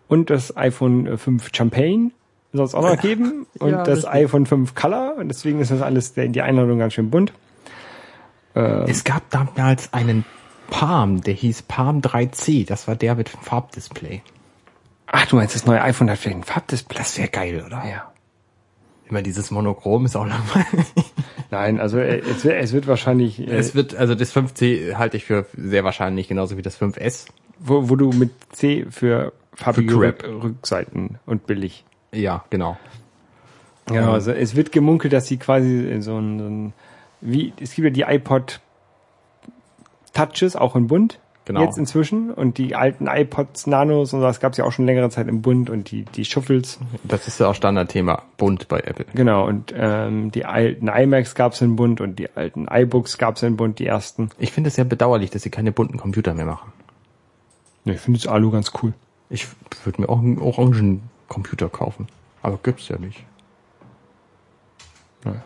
Und das iPhone 5 Champagne soll es auch noch geben. Und Ja, das richtig. iPhone 5 Color. Und deswegen ist das alles, die Einladung ganz schön bunt. Es gab damals einen Palm, der hieß Palm 3C. Das war der mit Farbdisplay. Ach, du meinst, das neue iPhone hat vielleicht ein Farbdisplay? Das wäre geil, oder? Ja. Immer dieses Monochrom ist auch langweilig. Nein, also äh, es wird, es wird wahrscheinlich, äh, Es wird, also das 5C halte ich für sehr wahrscheinlich, genauso wie das 5S. wo, wo du mit C für farbige Für Crap. Rück- Rückseiten und billig. Ja, genau. Genau, also es wird gemunkelt, dass sie quasi so ein, so ein wie, es gibt ja die iPod Touches auch in bunt. Genau. Jetzt inzwischen. Und die alten iPods Nanos und das gab es ja auch schon längere Zeit im Bund und die, die Shuffles. Das ist ja auch Standardthema, bunt bei Apple. Genau, und ähm, die alten iMacs gab es in bunt und die alten iBooks gab es in bunt, die ersten. Ich finde es sehr bedauerlich, dass sie keine bunten Computer mehr machen. Ich finde das Alu ganz cool. Ich würde mir auch einen orangen Computer kaufen. Aber gibt's ja nicht. Naja,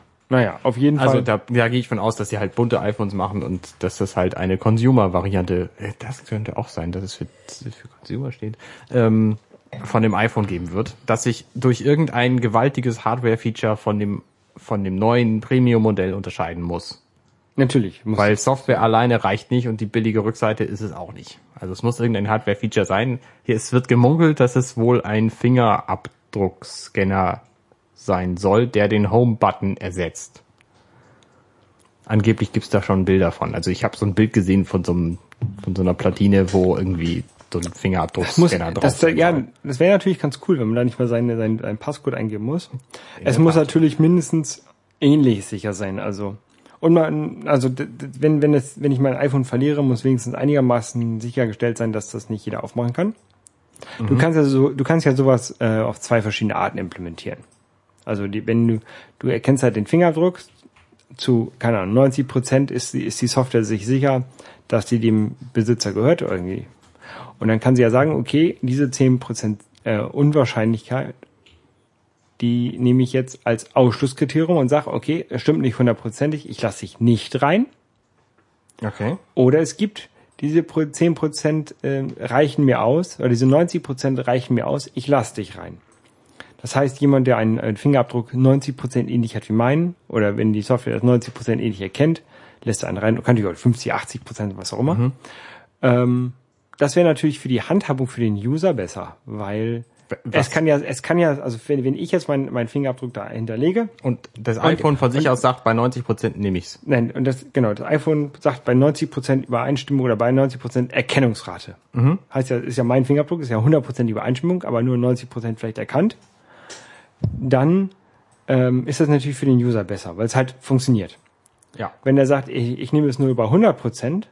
auf jeden Also Fall. da, da gehe ich von aus, dass sie halt bunte iPhones machen und dass das halt eine Consumer-Variante, äh, das könnte auch sein, dass es für, für Consumer steht, ähm, von dem iPhone geben wird, dass sich durch irgendein gewaltiges Hardware-Feature von dem von dem neuen Premium-Modell unterscheiden muss. Natürlich. Muss, Weil Software alleine reicht nicht und die billige Rückseite ist es auch nicht. Also es muss irgendein Hardware-Feature sein. Hier, es wird gemunkelt, dass es wohl ein Fingerabdruckscanner sein soll, der den Home-Button ersetzt. Angeblich gibt's da schon Bilder von. Also ich habe so ein Bild gesehen von so, einem, von so einer Platine, wo irgendwie so ein Fingerabdruckscanner drauf das, sein ja, das wäre natürlich ganz cool, wenn man da nicht mal sein, sein Passcode eingeben muss. es muss natürlich mindestens ähnlich sicher sein. Also und man, also wenn wenn es, wenn ich mein iPhone verliere, muss wenigstens einigermaßen sichergestellt sein, dass das nicht jeder aufmachen kann. Mhm. Du kannst ja so, du kannst ja sowas äh, auf zwei verschiedene Arten implementieren. Also die, wenn du du erkennst halt den Fingerabdruck zu keine Ahnung 90 Prozent ist die ist die Software sich sicher, dass die dem Besitzer gehört irgendwie. Und dann kann sie ja sagen, okay, diese 10% äh, Unwahrscheinlichkeit, die nehme ich jetzt als Ausschlusskriterium und sage, okay, es stimmt nicht hundertprozentig, ich lasse dich nicht rein. Okay. Oder es gibt diese pro- 10% äh, reichen mir aus, oder diese 90% reichen mir aus, ich lasse dich rein. Das heißt, jemand, der einen, einen Fingerabdruck 90% ähnlich hat wie meinen, oder wenn die Software das 90% ähnlich erkennt, lässt er einen rein, kann natürlich auch 50, 80%, was auch immer. Ähm, das wäre natürlich für die Handhabung für den User besser, weil Was- es kann ja, es kann ja, also wenn, wenn ich jetzt meinen meinen Fingerabdruck da hinterlege, Und das iPhone von sich aus sagt, bei 90 Prozent nehme ich's. Nein, und das, genau, das iPhone sagt bei 90% Übereinstimmung oder bei 90% Erkennungsrate. Heißt ja, ist ja mein Fingerabdruck, ist ja 100% Übereinstimmung, aber nur 90% vielleicht erkannt. Dann ähm, ist das natürlich für den User besser, weil es halt funktioniert. Ja. Wenn er sagt, ich, ich nehme es nur über 100%,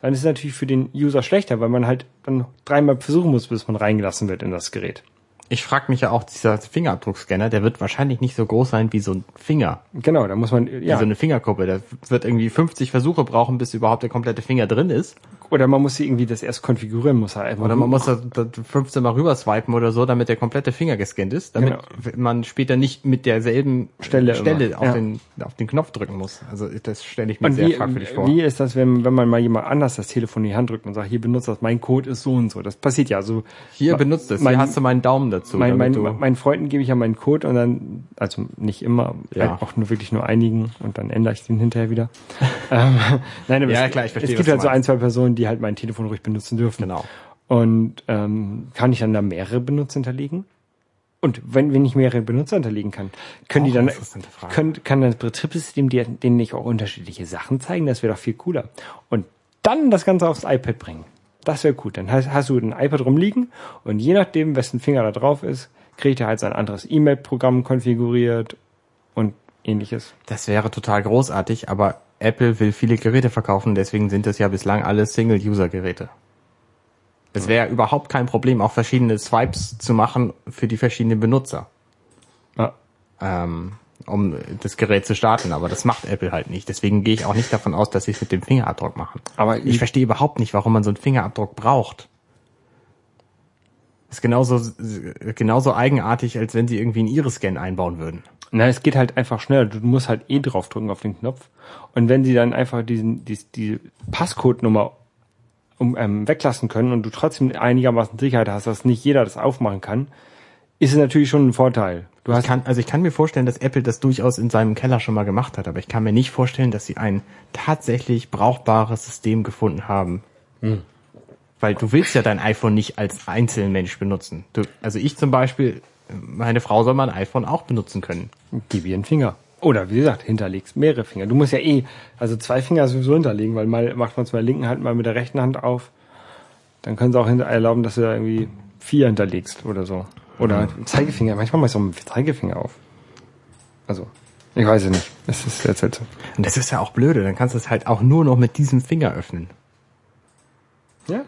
dann ist es natürlich für den User schlechter, weil man halt dann dreimal versuchen muss, bis man reingelassen wird in das Gerät. Ich frage mich ja auch, dieser Fingerabdruckscanner, der wird wahrscheinlich nicht so groß sein wie so ein Finger. Genau, da muss man, Wie ja, so eine Fingerkuppe. Der wird irgendwie 50 Versuche brauchen, bis überhaupt der komplette Finger drin ist. Oder man muss sie irgendwie das erst konfigurieren, muss er einfach Oder man muss das, das 15 Mal rüber swipen oder so, damit der komplette Finger gescannt ist, damit man später nicht mit derselben Stelle Stelle auf, ja. den, auf den Knopf drücken muss. Also das stelle ich mir Und sehr wie, fragwürdig vor. wie ist das, wenn, wenn man mal jemand anders das Telefon in die Hand drückt und sagt, hier benutzt das, mein Code ist so und so. Das passiert ja so. Hier benutzt es, mein- hier hast du meinen Daumen dazu. Mein, mein, meinen Freunden gebe ich ja meinen Code und dann, also nicht immer, Ja. auch nur wirklich nur einigen und dann ändere ich den hinterher wieder. ähm, nein, aber Ja, es, klar, ich verstehe, es gibt halt so ein, zwei Personen, die halt mein Telefon ruhig benutzen dürfen. genau. Und ähm, kann ich dann da mehrere Benutzer hinterlegen? Und wenn, wenn ich mehrere Benutzer hinterlegen kann, können Auch die dann, können, kann das Betriebssystem denen nicht auch unterschiedliche Sachen zeigen? Das wäre doch viel cooler. Und dann das Ganze aufs iPad bringen. Das wäre gut. Dann hast, hast du ein iPad rumliegen und je nachdem, wessen Finger da drauf ist, kriegt er halt sein anderes E-Mail-Programm konfiguriert ähnliches. Das wäre total großartig, aber Apple will viele Geräte verkaufen, deswegen sind das ja bislang alle Single-User-Geräte. Es wäre überhaupt kein Problem, auch verschiedene Swipes zu machen für die verschiedenen Benutzer, Ja. ähm, um das Gerät zu starten. Aber das macht Apple halt nicht. Deswegen gehe ich auch nicht davon aus, dass sie es mit dem Fingerabdruck machen. Aber Ich verstehe überhaupt nicht, warum man so einen Fingerabdruck braucht. Ist genauso, genauso eigenartig, als wenn sie irgendwie einen Iris-Scan einbauen würden. Na, es geht halt einfach schneller. Du musst halt eh draufdrücken auf den Knopf. Und wenn sie dann einfach diesen, die, die Passcode-Nummer um, ähm, weglassen können und du trotzdem einigermaßen Sicherheit hast, dass nicht jeder das aufmachen kann, ist es natürlich schon ein Vorteil. Du Ich hast kann, also ich kann mir vorstellen, dass Apple das durchaus in seinem Keller schon mal gemacht hat, aber ich kann mir nicht vorstellen, dass sie ein tatsächlich brauchbares System gefunden haben. Weil du willst ja dein iPhone nicht als Einzelmensch benutzen. Du, also ich zum Beispiel, meine Frau soll mein iPhone auch benutzen können. gib ihr einen Finger. Oder wie gesagt, hinterlegst mehrere Finger. Du musst ja eh, also zwei Finger sowieso hinterlegen, weil mal macht man es mit der linken Hand, mal mit der rechten Hand auf. Dann können sie auch erlauben, dass du da irgendwie vier hinterlegst oder so. Oder Zeigefinger. Manchmal machst du auch mit Zeigefinger auf. Also, ich weiß es nicht. Es ist sehr seltsam. Und das ist ja auch blöde, dann kannst du es halt auch nur noch mit diesem Finger öffnen. Ja.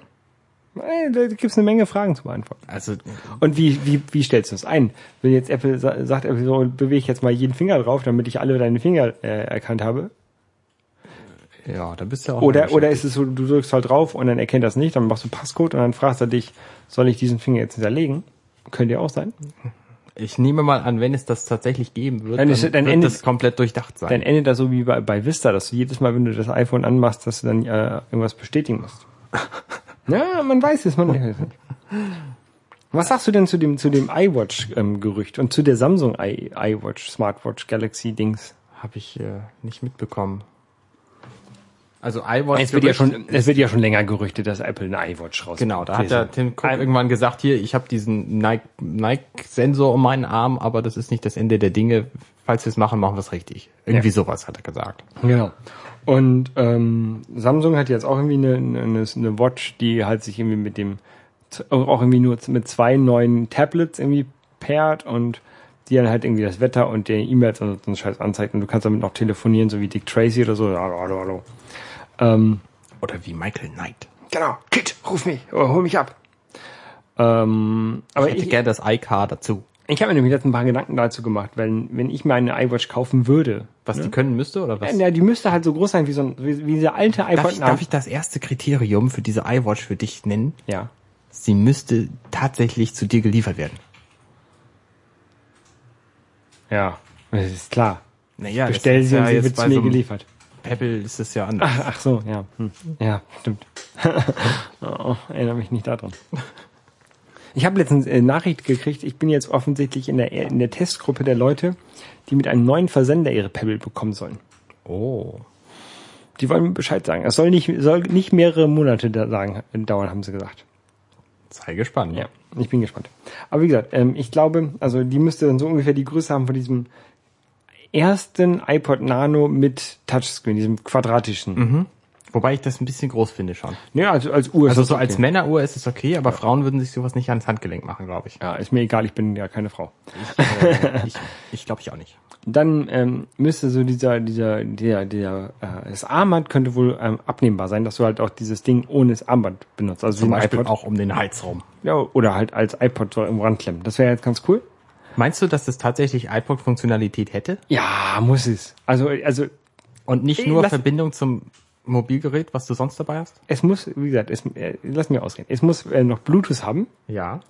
Da gibt's eine Menge Fragen zu beantworten. Also Und wie, wie, wie stellst du es ein? Wenn jetzt Apple sa- sagt, Apple so, bewege ich jetzt mal jeden Finger drauf, damit ich alle deine Finger äh, erkannt habe. ja, da bist du auch. Oder, oder ist es so, du drückst halt drauf und dann erkennt das nicht, dann machst du Passcode und dann fragst er dich, soll ich diesen Finger jetzt hinterlegen? Könnte ja auch sein. Ich nehme mal an, wenn es das tatsächlich geben wird, Dann dann, ist- dann wird endet- es komplett durchdacht sein. Dann endet das so wie bei, bei Vista, dass du jedes Mal, wenn du das iPhone anmachst, dass du dann äh, irgendwas bestätigen musst. ja, man weiß es, man weiß es. Was sagst du denn zu dem, zu dem iWatch-Gerücht und zu der Samsung I, iWatch, Smartwatch, Galaxy Dings? Habe ich äh, nicht mitbekommen. Also iWatch. Es wird ja schon, es wird ja schon länger gerüchtet, dass Apple eine iWatch raus. Genau, da hat ja Tim Cook irgendwann gesagt, hier, ich habe diesen Nike- Nike-Sensor um meinen Arm, aber das ist nicht das Ende der Dinge. Falls wir es machen, machen wir es richtig. Irgendwie Ja. sowas hat er gesagt. Genau. Und ähm, Samsung hat jetzt auch irgendwie eine, eine, eine Watch, die halt sich irgendwie mit dem auch irgendwie nur mit zwei neuen Tablets irgendwie pairt und die dann halt irgendwie das Wetter und die E-Mails und so einen Scheiß anzeigt und du kannst damit noch telefonieren, so wie Dick Tracy oder so. Hallo, hallo, hallo. Ähm, Oder wie Michael Knight. genau, Kit, ruf mich, oder hol mich ab. Ähm, aber Ich hätte ich, gerne das iCar dazu. ich habe mir nämlich jetzt ein paar Gedanken dazu gemacht, weil wenn ich mir eine iWatch kaufen würde, Was die können müsste oder was? ja, die müsste halt so groß sein wie so ein, wie, wie dieser alte iPod Darf ich, darf ich das erste Kriterium für diese iWatch für dich nennen? Ja. Sie müsste tatsächlich zu dir geliefert werden. Ja, das ist klar. Naja, Bestell sie und sie wird zu mir geliefert. Pebble ist es ja anders. Ach, ach so, ja. Hm. Ja, stimmt. oh, erinnere mich nicht daran. Ich habe letztens äh, Nachricht gekriegt, ich bin jetzt offensichtlich in der, in der Testgruppe der Leute, die mit einem neuen Versender ihre Pebble bekommen sollen. Oh. Die wollen mir Bescheid sagen. Es soll nicht, soll nicht mehrere Monate da sagen, dauern, haben sie gesagt. Sei gespannt. Ja, ich bin gespannt. Aber wie gesagt, ähm, ich glaube, also die müsste dann so ungefähr die Größe haben von diesem ersten iPod Nano mit Touchscreen, diesem quadratischen. Wobei ich das ein bisschen groß finde schon. Ja, also als Uhr. ist Also so okay. als Männeruhr ist es okay, aber Frauen würden sich sowas nicht ans Handgelenk machen, glaube ich. Ja, ist mir egal, ich bin ja keine Frau. Äh, ich ich glaube ich auch nicht. Dann ähm, müsste so dieser, dieser, der, der, äh, das Armband könnte wohl ähm, abnehmbar sein, dass du halt auch dieses Ding ohne das Armband benutzt. Also Zum Beispiel iPod. auch um den Hals rum. Ja, oder halt als iPod so im Rand klemmen. Das wäre jetzt ganz cool. Meinst du, dass das tatsächlich iPod-Funktionalität hätte? Ja, muss es. Also, also Und nicht Ey, nur Verbindung zum Mobilgerät, was du sonst dabei hast? es muss, wie gesagt, es, äh, lass mir ausreden. Es muss äh, noch Bluetooth haben, Ja.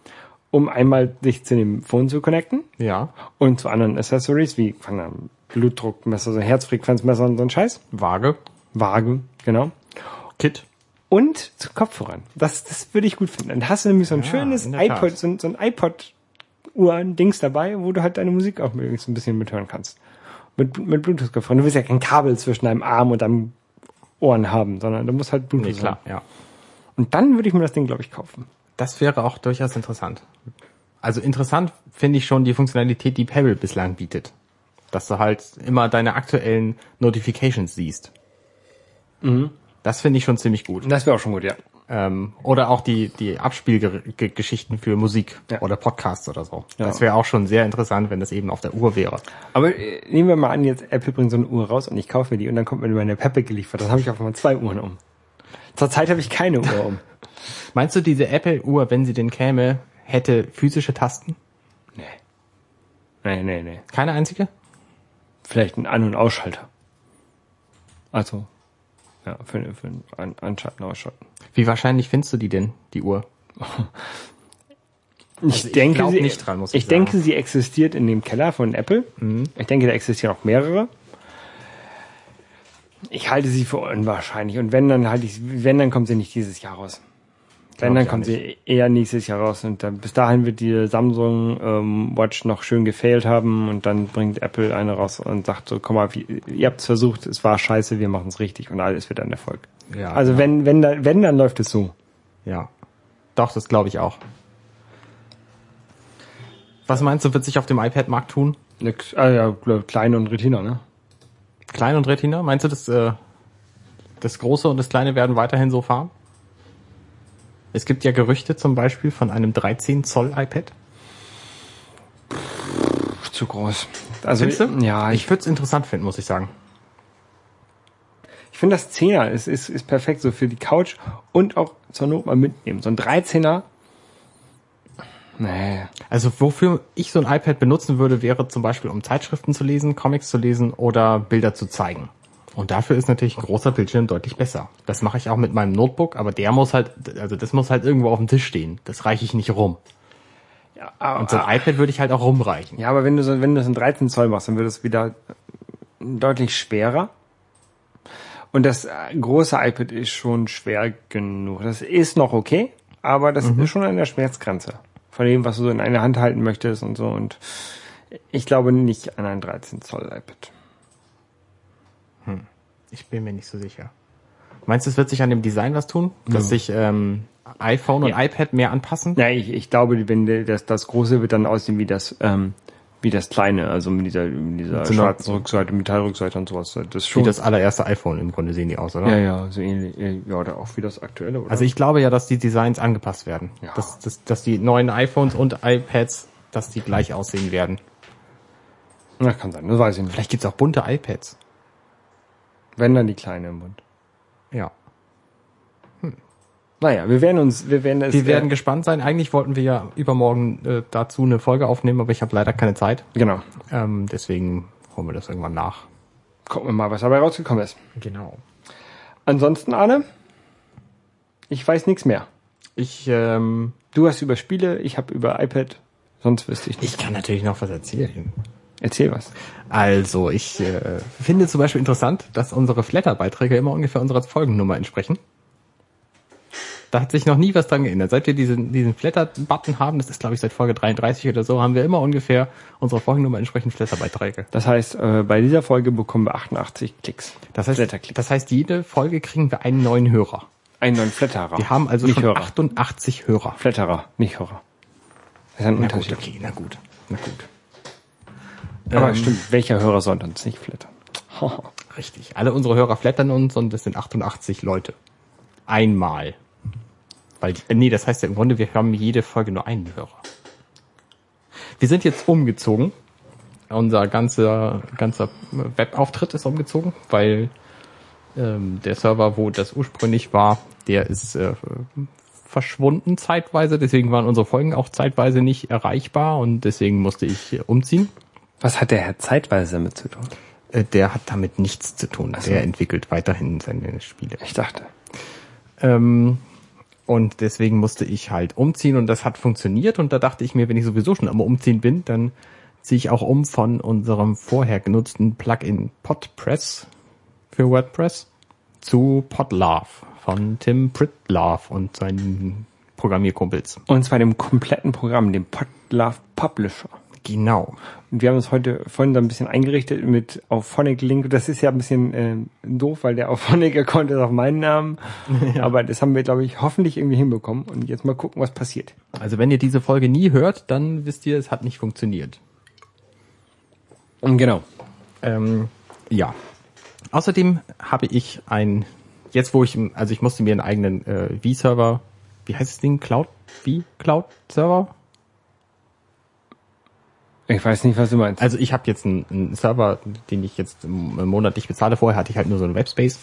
um einmal sich zu dem Phone zu connecten Ja. und zu anderen Accessories wie keine Ahnung, Blutdruckmesser, so Herzfrequenzmesser und so ein Scheiß. Waage. Waage, genau. Kit. Und zu Kopfhörern. Das, das würde ich gut finden. Dann hast du nämlich so ein Ja, schönes iPod, so, ein- so ein iPod-Uhr-Dings dabei, wo du halt deine Musik auch möglichst ein bisschen mithören kannst. Mit, mit Bluetooth-Kopfhörern. Du willst ja kein Kabel zwischen deinem Arm und deinem Ohren haben, sondern du musst halt Bluetooth Nee, klar, haben. ja. Und dann würde ich mir das Ding, glaube ich, kaufen. Das wäre auch durchaus interessant. Also interessant finde ich schon die Funktionalität, die Pebble bislang bietet. Dass du halt immer deine aktuellen Notifications siehst. Das finde ich schon ziemlich gut. Das wäre auch schon gut, ja. Ähm, oder auch die, die Abspielgeschichten für Musik Ja. oder Podcasts oder so. Ja. Das wäre auch schon sehr interessant, wenn das eben auf der Uhr wäre. Aber äh, nehmen wir mal an, jetzt Apple bringt so eine Uhr raus und ich kaufe mir die und dann kommt mir meine Peppe geliefert. Dann habe ich auf einmal zwei Uhren um. Zurzeit habe ich keine Uhr um. Meinst du, diese Apple-Uhr, wenn sie denn käme, hätte physische Tasten? Nee. Nee, nee, nee. Keine einzige? Vielleicht ein An- und Ausschalter. Also, ja, für, für ein An Anschalten, Ausschalten. Wie wahrscheinlich findest du die denn, die Uhr? Ich ich denke, sie, nicht dran, muss ich ich denke, sie existiert in dem Keller von Apple. Ich denke, da existieren auch mehrere. Ich halte sie für unwahrscheinlich. Und wenn, dann halte ich, wenn, dann kommt sie nicht dieses Jahr raus. Wenn, dann kommt sie eher nächstes Jahr raus und dann, bis dahin wird die Samsung ähm, Watch noch schön gefailt haben und dann bringt Apple eine raus und sagt so, komm mal, ihr habt's versucht, es war scheiße, wir machen es richtig und alles wird ein Erfolg. Ja, also ja. wenn, wenn, da- wenn, dann läuft es so. Ja. Doch, das glaube ich auch. Was meinst du, wird sich auf dem iPad-Markt tun? Nix, ah ja, klein und Retina, ne? Klein und Retina? Meinst du, das, äh, das Große und das Kleine werden weiterhin so fahren? Es gibt ja Gerüchte zum Beispiel von einem 13 Zoll iPad. Zu groß. Also, du? ja, ich, Ich würde es interessant finden, muss ich sagen. ich finde das 10er ist, ist, ist perfekt so für die Couch und auch zur Not mal mitnehmen. So ein 13er, nee. Also wofür ich so ein iPad benutzen würde, wäre zum Beispiel, um Zeitschriften zu lesen, Comics zu lesen oder Bilder zu zeigen. Und dafür ist natürlich ein großer Bildschirm deutlich besser. Das mache ich auch mit meinem Notebook, aber der muss halt, also das muss halt irgendwo auf dem Tisch stehen. Das reiche ich nicht rum. Ja, aber, Und so ein iPad würde ich halt auch rumreichen. Ja, aber wenn du so, wenn du das in 13 Zoll machst, dann wird es wieder deutlich schwerer. Und das äh, große iPad ist schon schwer genug. Das ist noch okay, aber das ist schon an der Schmerzgrenze. Von dem, was du so in einer Hand halten möchtest und so. Und ich glaube nicht an ein 13 Zoll iPad. Ich bin mir nicht so sicher. Meinst du, es wird sich an dem Design was tun? Dass sich ähm, iPhone und Ja. iPad mehr anpassen? Ja, ich, ich glaube, wenn das, das große wird dann aussehen wie das, ähm, wie das kleine, also mit dieser, mit dieser so schwarzen Rückseite, Metallrückseite und sowas. Das ist Wie schon. das allererste iPhone im Grunde sehen die aus, oder? ja, ja, so ähnlich. Ja, oder auch wie das aktuelle, oder? Also ich glaube ja, dass die Designs angepasst werden. Ja. Dass, dass, dass die neuen iPhones und iPads, dass die gleich aussehen werden. Na, kann sein, das weiß ich nicht. Vielleicht gibt's auch bunte iPads. Wenn dann die kleine im Mund. Ja. Naja, wir werden uns, wir werden es. Wir werden äh, gespannt sein. Eigentlich wollten wir ja übermorgen äh, dazu eine Folge aufnehmen, aber ich habe leider keine Zeit. genau. Ähm, deswegen holen wir das irgendwann nach. Gucken wir mal, was dabei rausgekommen ist. Genau. Ansonsten, Arne, ich weiß nichts mehr. Ich, ähm, Du hast über Spiele, ich habe über iPad, sonst wüsste ich nicht. ich kann natürlich noch was erzählen. Erzähl was. Also, ich äh, finde zum Beispiel interessant, dass unsere Flatter-Beiträge immer ungefähr unserer Folgennummer entsprechen. Da hat sich noch nie was dran geändert. Seit wir diesen, diesen Flatter-Button haben, das ist glaube ich seit Folge 33 oder so, haben wir immer ungefähr unserer Folgennummer entsprechend Flatter-Beiträge. Das heißt, äh, bei dieser Folge bekommen wir 88 Klicks. Das heißt, Flatterklicks. das heißt, jede Folge kriegen wir einen neuen Hörer. Einen neuen Flatterer. Wir haben also nicht schon Hörer. 88 Hörer. Flatterer, nicht Hörer. Das ist ein Na gut, Unterschied. okay, na gut. Na gut. Aber Ähm, stimmt, welcher Hörer soll uns nicht flattern? Richtig. Alle unsere Hörer flattern uns und das sind 88 Leute. Einmal. Weil, äh, nee, das heißt ja im Grunde, wir haben jede Folge nur einen Hörer. Wir sind jetzt umgezogen. Unser ganzer, ganzer Webauftritt ist umgezogen, weil ähm, der Server, wo das ursprünglich war, der ist äh, verschwunden zeitweise. Deswegen waren unsere Folgen auch zeitweise nicht erreichbar und deswegen musste ich äh, umziehen. Was hat der Herr zeitweise damit zu tun? Äh, Der hat damit nichts zu tun. so. Der entwickelt weiterhin seine Spiele. Ich dachte. Ähm, und deswegen musste ich halt umziehen und das hat funktioniert und da dachte ich mir, wenn ich sowieso schon am Umziehen bin, dann ziehe ich auch um von unserem vorher genutzten Plugin Podpress für WordPress zu Podlove von Tim Pritlove und seinen Programmierkumpels. Und zwar dem kompletten Programm, dem Podlove Publisher. Genau. Und wir haben uns heute vorhin so ein bisschen eingerichtet mit auf Phonic Link. Das ist ja ein bisschen äh, doof, weil der auf Phonic Account ist auf meinen Namen. Aber das haben wir, glaube ich, hoffentlich irgendwie hinbekommen. Und jetzt mal gucken, was passiert. Also wenn ihr diese Folge nie hört, dann wisst ihr, es hat nicht funktioniert. Und genau. Ähm, ja. Außerdem habe ich ein, jetzt wo ich, also ich musste mir einen eigenen äh, V-Server, wie heißt das Ding? Cloud? V? Cloud-Server? Ich weiß nicht, was du meinst. Also ich habe jetzt einen, einen Server, den ich jetzt monatlich bezahle. Vorher hatte ich halt nur so einen Webspace.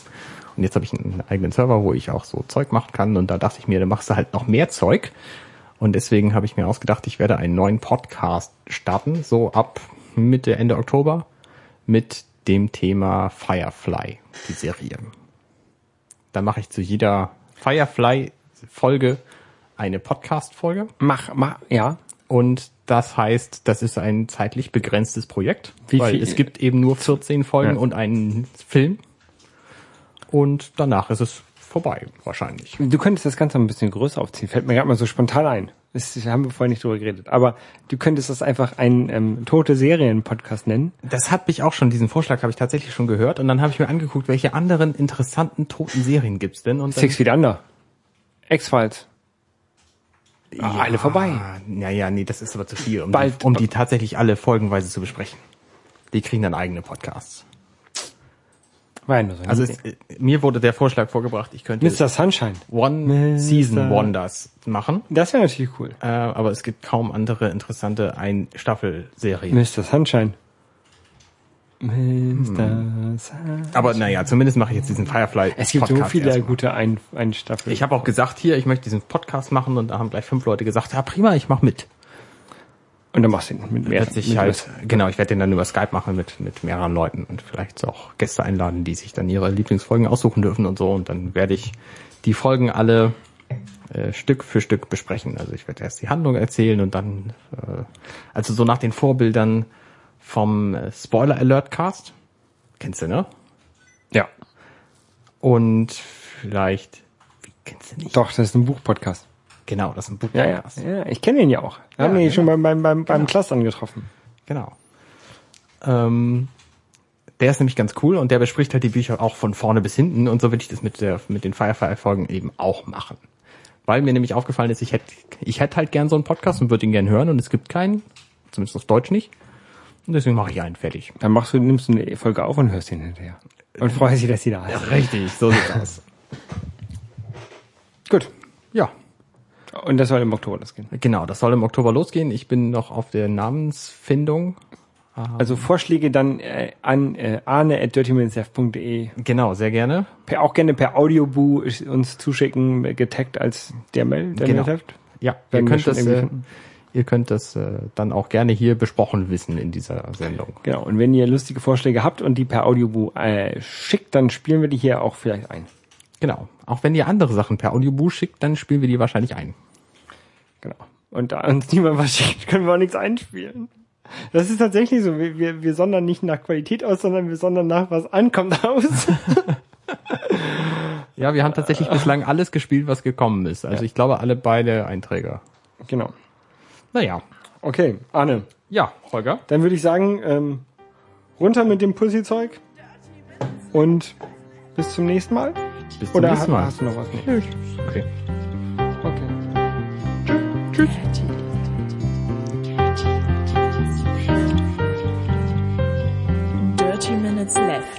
Und jetzt habe ich einen eigenen Server, wo ich auch so Zeug machen kann. Und da dachte ich mir, da machst du halt noch mehr Zeug. Und deswegen habe ich mir ausgedacht, ich werde einen neuen Podcast starten, so ab Mitte, Ende Oktober, mit dem Thema Firefly, die Serie. Da mache ich zu jeder Firefly-Folge eine Podcast-Folge. mach, mach, ja. Und das heißt, das ist ein zeitlich begrenztes Projekt, Wie weil viel- es gibt eben nur 14 Folgen Ja. und einen Film. Und danach ist es vorbei, wahrscheinlich. Du könntest das Ganze ein bisschen größer aufziehen. Fällt mir gerade mal so spontan ein. Das haben wir vorhin nicht drüber geredet. Aber du könntest das einfach einen ähm, tote Serien-Podcast nennen. Das hat mich auch schon, diesen Vorschlag habe ich tatsächlich schon gehört. Und dann habe ich mir angeguckt, welche anderen interessanten toten Serien gibt's denn? Und Six Feet Under. X-Files. Ah, alle vorbei. Naja, nee, das ist aber zu viel, um, Bald- die, um die tatsächlich alle folgenweise zu besprechen. Die kriegen dann eigene Podcasts. Ja so eine Also es, äh, mir wurde der Vorschlag vorgebracht, ich könnte Mr. Sunshine. One Season Mr. Wonders machen, Das wäre natürlich cool. äh, aber es gibt kaum andere interessante Ein-Staffel-Serien. Mr. Sunshine. Mr. Sunshine. Aber naja, zumindest mache ich jetzt diesen Firefly. Es gibt so Podcast viele erstmal. gute ein, ein Staffel. Ich habe auch gesagt, hier, ich möchte diesen Podcast machen und da haben gleich fünf Leute gesagt, ja prima, ich mache mit. Und dann machst du ihn mit mehr. Wird sich mit halt, genau, ich werde den dann über Skype machen mit, mit mehreren Leuten und vielleicht auch Gäste einladen, die sich dann ihre Lieblingsfolgen aussuchen dürfen und so. Und dann werde ich die Folgen alle äh, Stück für Stück besprechen. Also ich werde erst die Handlung erzählen und dann, äh, also so nach den Vorbildern vom äh, Spoiler Alert Cast. Kennst du, ne? Ja. Und vielleicht, wie kennst du nicht? Doch, das ist ein Buchpodcast. Genau, das ist ein Buch. Ja, ja. ja ich kenne ihn ja auch. Wir haben Ja, ihn ja. schon beim, beim, beim, beim Clustern getroffen. Genau. Ähm, der ist nämlich ganz cool und der bespricht halt die Bücher auch von vorne bis hinten und so will ich das mit der mit den Firefly-Folgen eben auch machen. Weil mir nämlich aufgefallen ist, ich hätte ich hätte halt gern so einen Podcast und würde ihn gern hören und es gibt keinen, zumindest auf Deutsch nicht. Und deswegen mache ich einen fertig. Dann machst du, nimmst du eine Folge auf und hörst ihn hinterher. Und freust dich, dass sie da ist. Richtig, so sieht's aus. Gut. Ja, Und das soll im Oktober losgehen. genau, das soll im Oktober losgehen. Ich bin noch auf der Namensfindung. Also Vorschläge dann äh, an äh, arne.dirtyminutesf.de. Genau, sehr gerne. Per, auch gerne per Audioboo uns zuschicken, getaggt als der Mail, der Genau. Ja, ihr wir könnt schon das, irgendwie äh. Ihr könnt das äh, dann auch gerne hier besprochen wissen in dieser Sendung. Genau. Und wenn ihr lustige Vorschläge habt und die per Audioboo äh, schickt, dann spielen wir die hier auch vielleicht ein. Genau. Auch wenn ihr andere Sachen per Audiobuch schickt, dann spielen wir die wahrscheinlich ein. Genau. Und da uns niemand was schickt, können wir auch nichts einspielen. Das ist tatsächlich so. Wir, wir, wir sondern nicht nach Qualität aus, sondern wir sondern nach was ankommt aus. Ja, wir haben tatsächlich bislang alles gespielt, was gekommen ist. Also ich glaube, alle beide Einträger. genau. Naja. Okay, Arne. Ja, Holger. Dann würde ich sagen, ähm, runter mit dem Pussy-Zeug und bis zum nächsten Mal. Bis zum Oder nächsten Mal. hast du noch was? Nee. Okay. Okay. Dirty Minutes Left.